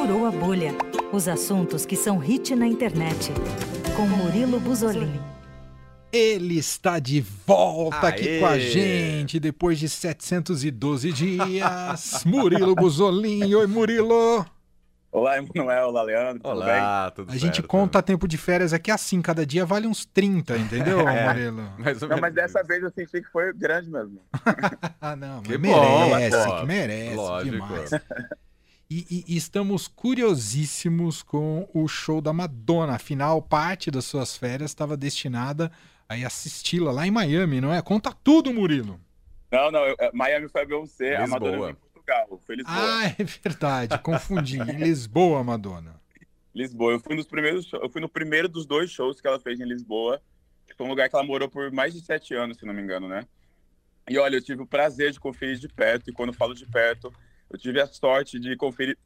Furou a Bolha. Os assuntos que são hit na internet. Com Murilo Buzolin. Ele está de volta Aê. aqui com a gente depois de 712 dias. Murilo Buzolin. Oi, Murilo. Olá, Emanuel, olá, Leandro. Olá, tudo, tudo A certo. gente conta tempo de férias aqui assim, cada dia vale uns 30, entendeu, é, Murilo? não, mas dessa vez eu senti que foi grande mesmo. ah, não, que merece, bom, que merece Lógico. demais. E, e, e, estamos curiosíssimos com o show da Madonna. Afinal, parte das suas férias estava destinada a assisti-la lá em Miami, não é? Conta tudo, Murilo. Não, não, eu, Miami foi a Beyoncé, a Madonna Portugal. Foi Lisboa. Ah, é verdade, confundi. em Lisboa, Madonna. Lisboa. Eu fui nos primeiros, eu fui no primeiro dos dois shows que ela fez em Lisboa. Que foi um lugar que ela morou por mais de sete anos, se não me engano, né? E olha, eu tive o prazer de conferir de perto. E quando falo de perto, eu tive a sorte de conferir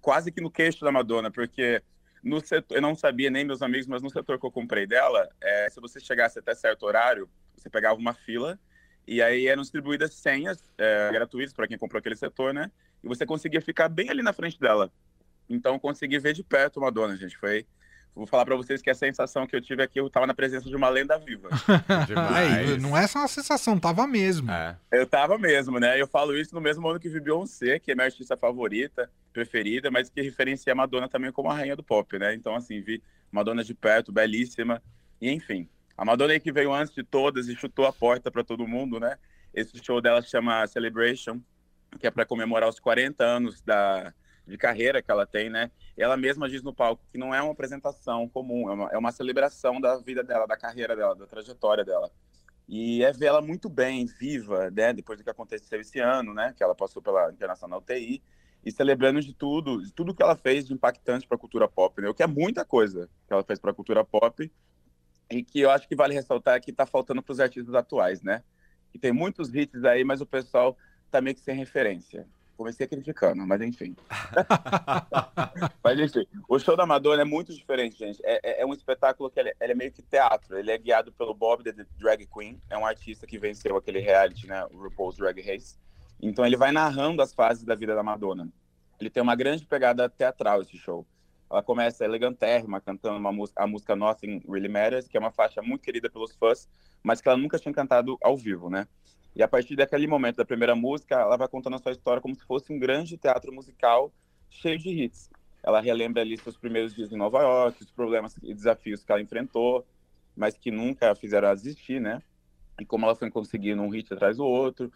quase que no queixo da Madonna, porque no setor, eu não sabia nem meus amigos, mas no setor que eu comprei dela, é, se você chegasse até certo horário, você pegava uma fila e aí eram distribuídas senhas é, gratuitas para quem comprou aquele setor, né? E você conseguia ficar bem ali na frente dela. Então, consegui ver de perto uma dona, gente. Foi. Vou falar para vocês que a sensação que eu tive aqui, eu estava na presença de uma lenda viva. Aí, não é só uma sensação, tava mesmo. É. Eu tava mesmo, né? Eu falo isso no mesmo ano que vi Beyoncé, que é minha artista favorita, preferida, mas que referencia a Madonna também como a rainha do pop, né? Então, assim, vi Madonna de perto, belíssima. E, enfim, a Madonna aí que veio antes de todas e chutou a porta para todo mundo, né? Esse show dela se chama Celebration, que é para comemorar os 40 anos da, de carreira que ela tem, né? Ela mesma diz no palco que não é uma apresentação comum, é uma, é uma celebração da vida dela, da carreira dela, da trajetória dela. E é ver ela muito bem, viva, né? Depois do que aconteceu esse ano, né? Que ela passou pela Internacional TI e celebrando de tudo, de tudo que ela fez de impactante para a cultura pop, né? O que é muita coisa que ela fez para a cultura pop e que eu acho que vale ressaltar que está faltando para os artistas atuais, né? Que tem muitos hits aí, mas o pessoal tá meio que sem referência. Comecei criticando, mas enfim. mas enfim, o show da Madonna é muito diferente, gente. É, é, é um espetáculo que ele, é, ele, é meio que teatro. Ele é guiado pelo Bob, the Drag Queen. É um artista que venceu aquele reality, né? O RuPaul's Drag Race. Então ele vai narrando as fases da vida da Madonna. Ele tem uma grande pegada teatral, esse show. Ela começa elegantérrima, cantando uma música, a música Nothing Really Matters, que é uma faixa muito querida pelos fãs, mas que ela nunca tinha cantado ao vivo, né? E a partir daquele momento da primeira música, ela vai contando a sua história como se fosse um grande teatro musical cheio de hits. Ela relembra ali seus primeiros dias em Nova York, os problemas e desafios que ela enfrentou, mas que nunca fizeram ela desistir, né? E como ela foi conseguindo um hit atrás do outro,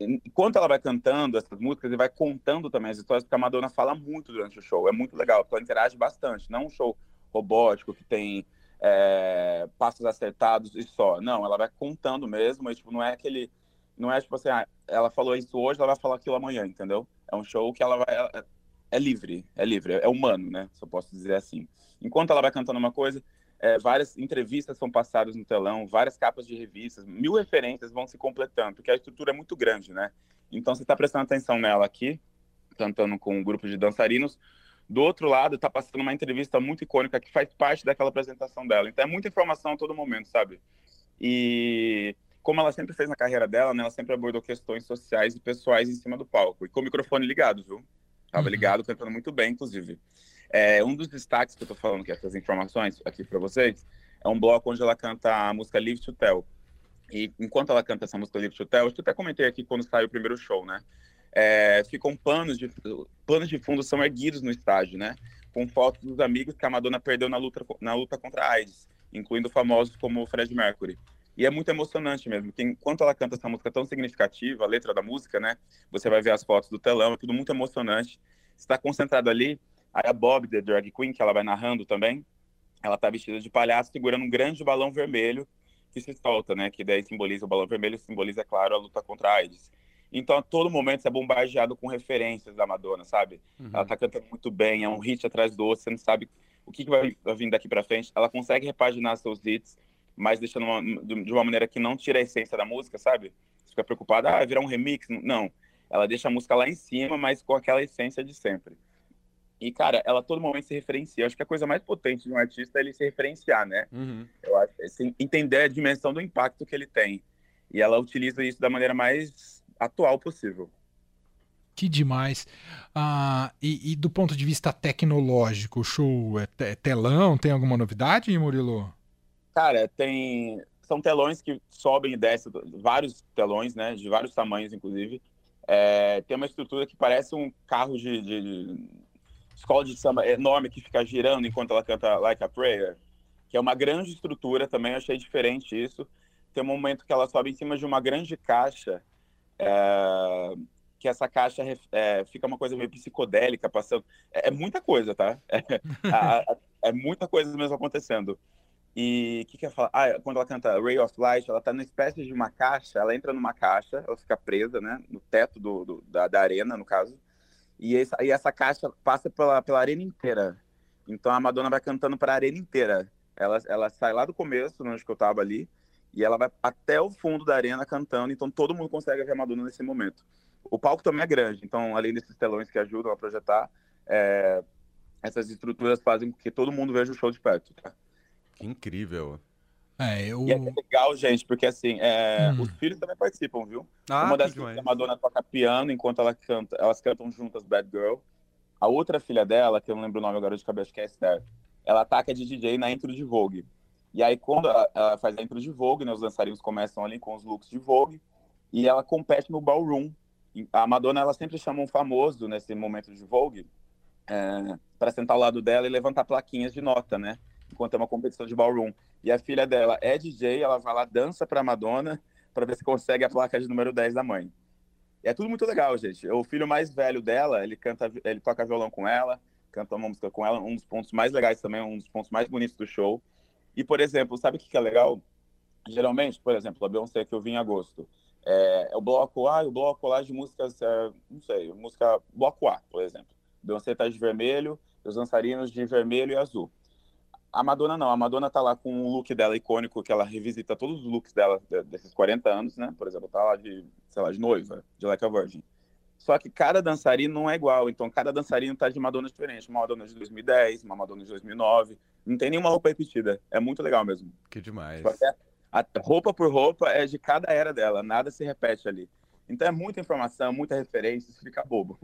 enquanto ela vai cantando essas músicas e vai contando também as histórias, porque a Madonna fala muito durante o show. É muito legal, porque ela interage bastante. Não um show robótico que tem é, passos acertados e só. Não, ela vai contando mesmo. E, tipo, não é aquele. Não é tipo assim, ah, ela falou isso hoje, ela vai falar aquilo amanhã, entendeu? É um show que ela vai. É, é livre, é livre, é humano, né? Se eu posso dizer assim. Enquanto ela vai cantando uma coisa, é, várias entrevistas são passadas no telão, várias capas de revistas, mil referências vão se completando, porque a estrutura é muito grande, né? Então você está prestando atenção nela aqui, cantando com um grupo de dançarinos. Do outro lado, está passando uma entrevista muito icônica que faz parte daquela apresentação dela. Então é muita informação a todo momento, sabe? E como ela sempre fez na carreira dela, né, ela sempre abordou questões sociais e pessoais em cima do palco. E com o microfone ligado, viu? Tava uhum. ligado, cantando muito bem, inclusive. É, um dos destaques que eu tô falando, que é essas informações aqui para vocês, é um bloco onde ela canta a música Live to Tell. E enquanto ela canta essa música Live to Tell, eu até comentei aqui quando saiu o primeiro show, né? É, ficam panos de panos de fundo são erguidos no estádio, né? Com fotos dos amigos que a Madonna perdeu na luta na luta contra a AIDS, incluindo famosos como Fred Mercury. E é muito emocionante mesmo, porque enquanto ela canta essa música tão significativa, a letra da música, né? Você vai ver as fotos do telão, é tudo muito emocionante. Está concentrado ali, Aí a Bob, the drag queen, que ela vai narrando também, ela tá vestida de palhaço, segurando um grande balão vermelho que se solta, né? Que daí simboliza o balão vermelho, simboliza, é claro, a luta contra a AIDS. Então, a todo momento, você é bombardeado com referências da Madonna, sabe? Uhum. Ela tá cantando muito bem, é um hit atrás do outro, você não sabe o que, que vai vir daqui para frente. Ela consegue repaginar seus hits, mas deixando uma, de uma maneira que não tira a essência da música, sabe? Você fica preocupado, ah, virar um remix? Não. Ela deixa a música lá em cima, mas com aquela essência de sempre. E, cara, ela todo momento se referencia. Eu acho que a coisa mais potente de um artista é ele se referenciar, né? Uhum. Eu acho, assim, entender a dimensão do impacto que ele tem. E ela utiliza isso da maneira mais atual possível. Que demais. Ah, e, e, do ponto de vista tecnológico, o show é, é telão? Tem alguma novidade, Murilo? Cara, tem. São telões que sobem e descem, vários telões, né? De vários tamanhos, inclusive. É, tem uma estrutura que parece um carro de, de, de, escola de samba enorme que fica girando enquanto ela canta Like a Prayer, que é uma grande estrutura também. Eu achei diferente isso. Tem um momento que ela sobe em cima de uma grande caixa. É, que essa caixa é, fica uma coisa meio psicodélica passando. É, é muita coisa, tá? É, a, a, é, muita coisa mesmo acontecendo. E o que, que eu falo? Ah, quando ela canta Ray of Light, ela tá numa espécie de uma caixa, ela entra numa caixa, ela fica presa, né? No teto do, do da, da, arena, no caso. E essa, e essa caixa passa pela, pela arena inteira. Então a Madonna vai cantando para a arena inteira. Ela, ela sai lá do começo, onde eu tava ali, e ela vai até o fundo da arena cantando, então todo mundo consegue ver a Madonna nesse momento. O palco também é grande, então além desses telões que ajudam a projetar, é, essas estruturas fazem com que todo mundo veja o show de perto. Tá? Que incrível. É, eu... E é legal, gente, porque assim, é, hum. os filhos também participam, viu? Ah, Uma das filhas da Madonna toca piano enquanto ela canta, elas cantam juntas Bad Girl. A outra filha dela, que eu não lembro o nome agora de cabeça, que é Esther, ela ataca de DJ na intro de Vogue. E aí, quando ela, ela faz a intro de Vogue, né, os dançarinos começam ali com os looks de Vogue, e ela compete no ballroom, a Madonna ela sempre chama um famoso nesse momento de Vogue é, para sentar ao lado dela e levantar plaquinhas de nota, né? Enquanto é uma competição de ballroom. E a filha dela é DJ, ela vai lá, dança para Madonna para ver se consegue a placa de número 10 da mãe. E é tudo muito legal, gente. O filho mais velho dela, ele canta, ele toca violão com ela, canta uma música com ela, um dos pontos mais legais também, um dos pontos mais bonitos do show. E, por exemplo, sabe o que é legal? Geralmente, por exemplo, a Beyoncé que eu vi em agosto, é, é, o bloco A e o bloco lá de músicas, é, não sei, música bloco A, por exemplo. Beyoncé tá de vermelho, os dançarinos de vermelho e azul. A Madonna não, a Madonna tá lá com o look dela icônico, que ela revisita todos os looks dela desses 40 anos, né? Por exemplo, tá lá de, sei lá, de noiva, de Like a Virgin. Só que cada dançarino não é igual, então cada dançarino tá de Madonna diferente. Uma Madonna de 2010, uma Madonna de 2009. Não tem nenhuma roupa repetida. É muito legal mesmo. Que demais. Até, a roupa por roupa é de cada era dela, nada se repete ali. Então é muita informação, muita referência, isso fica bobo.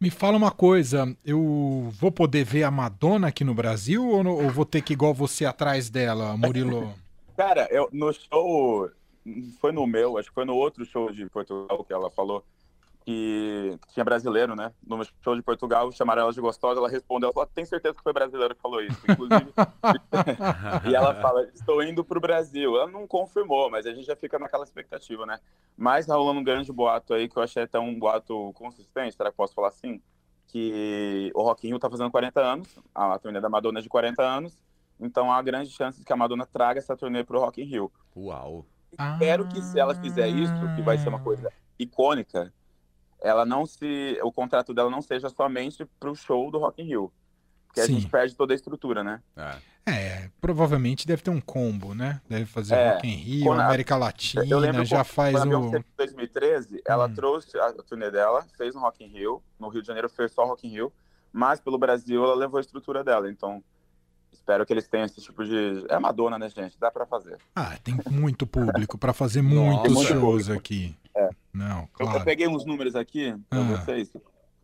Me fala uma coisa, eu vou poder ver a Madonna aqui no Brasil ou, ou vou ter que igual você atrás dela, Murilo? Cara, eu, no show, foi no meu, acho que foi no outro show de Portugal que ela falou, que tinha brasileiro, né? No show de Portugal, chamaram ela de gostosa, ela respondeu, ela falou, tem certeza que foi brasileiro que falou isso, inclusive. e ela fala, estou indo para o Brasil. Ela não confirmou, mas a gente já fica naquela expectativa, né? Mas tá rolando um grande boato aí, que eu achei até um boato consistente, será que posso falar assim? Que o Rock in Rio tá fazendo 40 anos, a turnê da Madonna é de 40 anos, então há grande chance de que a Madonna traga essa turnê pro Rock in Rio. Uau! Espero que se ela fizer isso, que vai ser uma coisa icônica, ela não se, o contrato dela não seja somente para o show do Rock in Rio, porque Sim. a gente perde toda a estrutura, né? É. é. provavelmente deve ter um combo, né? Deve fazer é, Rock in Rio, América Latina, eu lembro já faz o... Em 2013, ela hum. trouxe a turnê dela, fez no Rock in Rio, no Rio de Janeiro fez só Rock in Rio, mas pelo Brasil ela levou a estrutura dela, então espero que eles tenham esse tipo de. É Madonna, né, gente? Dá para fazer. Ah, tem muito público para fazer muitos shows aqui. Não, claro. Eu peguei uns números aqui para ah. vocês.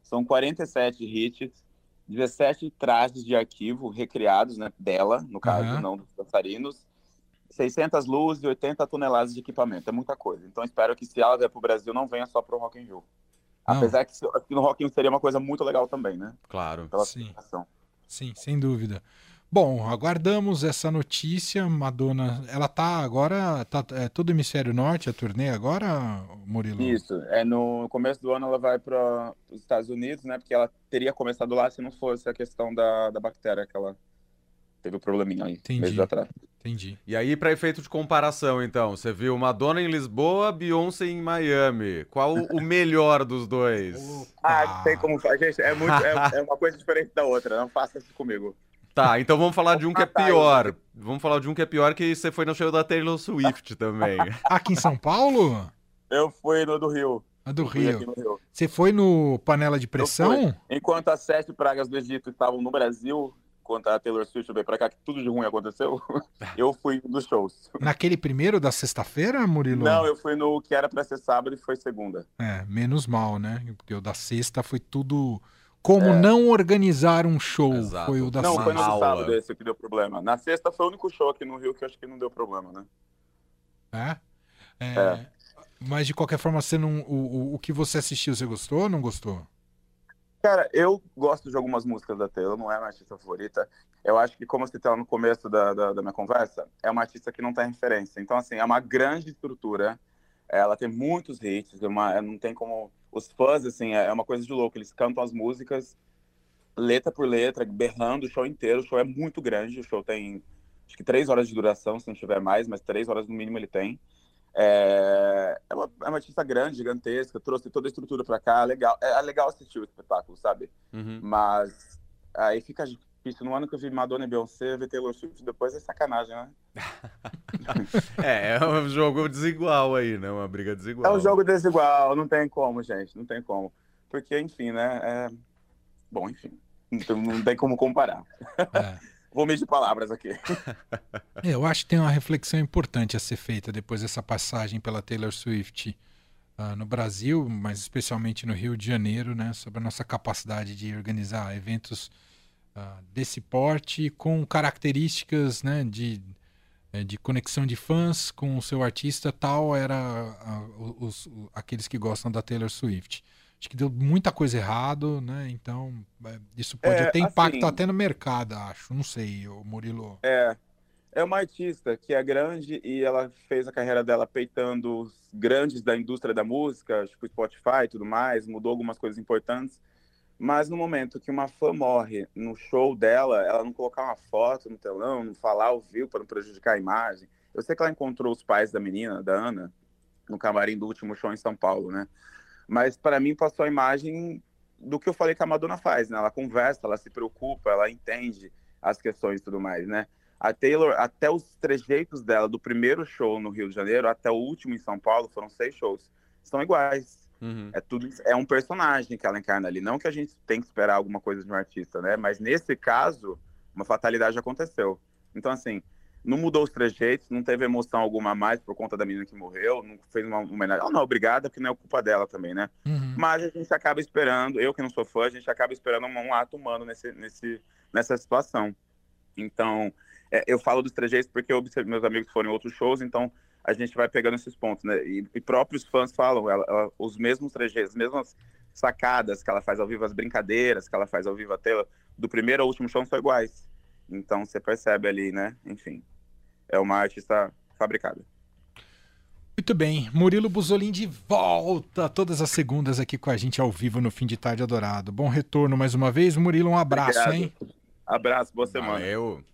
São 47 hits, 17 trajes de arquivo recriados, né, dela, no caso, uhum. não dos dançarinos. 600 luzes e 80 toneladas de equipamento. É muita coisa. Então espero que se ela vier para o Brasil, não venha só para o Rock in Rio. Apesar que, que no Rock in Rio seria uma coisa muito legal também, né? Claro. Pela Sim. Sim, sem dúvida. Bom, aguardamos essa notícia. Madonna, ela tá agora, tá é, todo o hemisfério norte, a turnê agora, Murilo? Isso, é no começo do ano ela vai para os Estados Unidos, né? Porque ela teria começado lá se não fosse a questão da, da bactéria que ela teve o um probleminha aí, Entendi. meses atrás. Entendi. E aí, para efeito de comparação, então, você viu Madonna em Lisboa, Beyoncé em Miami. Qual o melhor dos dois? ah, tem como. Gente, é, muito, é, é uma coisa diferente da outra, não faça isso comigo. Tá, então vamos falar de um que é pior. Vamos falar de um que é pior que você foi no show da Taylor Swift também. Aqui em São Paulo? Eu fui no do Rio. A do Rio. Rio. Você foi no Panela de Pressão? Enquanto as sete pragas do Egito estavam no Brasil, enquanto a Taylor Swift veio pra cá, que tudo de ruim aconteceu, eu fui dos shows. Naquele primeiro da sexta-feira, Murilo? Não, eu fui no que era pra ser sábado e foi segunda. É, menos mal, né? Porque o da sexta foi tudo. Como é. não organizar um show Exato. foi o da Não, foi no sábado esse que deu problema. Na sexta foi o único show aqui no Rio que eu acho que não deu problema, né? É? é. é. Mas de qualquer forma, você não, o, o, o que você assistiu, você gostou ou não gostou? Cara, eu gosto de algumas músicas da Taylor, não é minha artista favorita. Eu acho que, como eu citei lá no começo da, da, da minha conversa, é uma artista que não tem referência. Então, assim, é uma grande estrutura. Ela tem muitos hits, é uma, não tem como. Os fãs, assim, é uma coisa de louco. Eles cantam as músicas letra por letra, berrando o show inteiro. O show é muito grande. O show tem, acho que três horas de duração, se não tiver mais, mas três horas no mínimo ele tem. É, é, uma, é uma artista grande, gigantesca, trouxe toda a estrutura para cá, legal. É, é, legal assistir o espetáculo, sabe? Uhum. Mas aí fica difícil. No ano que eu vi Madonna e Beyoncé, ver Taylor Swift depois é sacanagem, né? é, é um jogo desigual aí, né? Uma briga desigual. É um jogo desigual, não tem como, gente, não tem como. Porque, enfim, né? É... Bom, enfim, não, não tem como comparar. É. Vou medir palavras aqui. É, eu acho que tem uma reflexão importante a ser feita depois dessa passagem pela Taylor Swift uh, no Brasil, mas especialmente no Rio de Janeiro, né, sobre a nossa capacidade de organizar eventos uh, desse porte com características né, de, eh, de conexão de fãs com o seu artista, tal era uh, os, aqueles que gostam da Taylor Swift acho que deu muita coisa errado, né? Então, é, isso pode é, ter impacto assim, até no mercado, acho. Não sei, o Murilo. É. É uma artista que é grande e ela fez a carreira dela peitando os grandes da indústria da música, tipo Spotify e tudo mais, mudou algumas coisas importantes. Mas no momento que uma fã morre no show dela, ela não colocar uma foto no telão, não falar ao vivo para não prejudicar a imagem. Eu sei que ela encontrou os pais da menina, da Ana, no camarim do último show em São Paulo, né? Mas para mim passou a imagem do que eu falei que a Madonna faz, né? Ela conversa, ela se preocupa, ela entende as questões e tudo mais, né? A Taylor, até os trejeitos dela, do primeiro show no Rio de Janeiro até o último em São Paulo, foram seis shows, são iguais. Uhum. É tudo, é um personagem que ela encarna ali. Não que a gente tem que esperar alguma coisa de um artista, né? Mas nesse caso, uma fatalidade aconteceu. Então, assim, não mudou os trejeitos, não teve emoção alguma a mais por conta da menina que morreu, não fez uma homenagem. Oh, não, obrigada, porque não é culpa dela também, né? Uhum. Mas a gente acaba esperando, eu que não sou fã, a gente acaba esperando um, um ato humano nesse, nesse, nessa situação. Então, é, eu falo dos trejeitos porque eu meus amigos foram em outros shows, então a gente vai pegando esses pontos, né? E, e próprios fãs falam, ela, ela, os mesmos trejeitos, as mesmas sacadas que ela faz ao vivo, as brincadeiras que ela faz ao vivo até do primeiro ao último show são iguais. Então você percebe ali, né? Enfim, é uma artista fabricada. Muito bem, Murilo Buzolin de volta todas as segundas aqui com a gente ao vivo no Fim de Tarde Adorado. Bom retorno mais uma vez, Murilo, um abraço, Obrigado. hein? Abraço, boa semana. Valeu.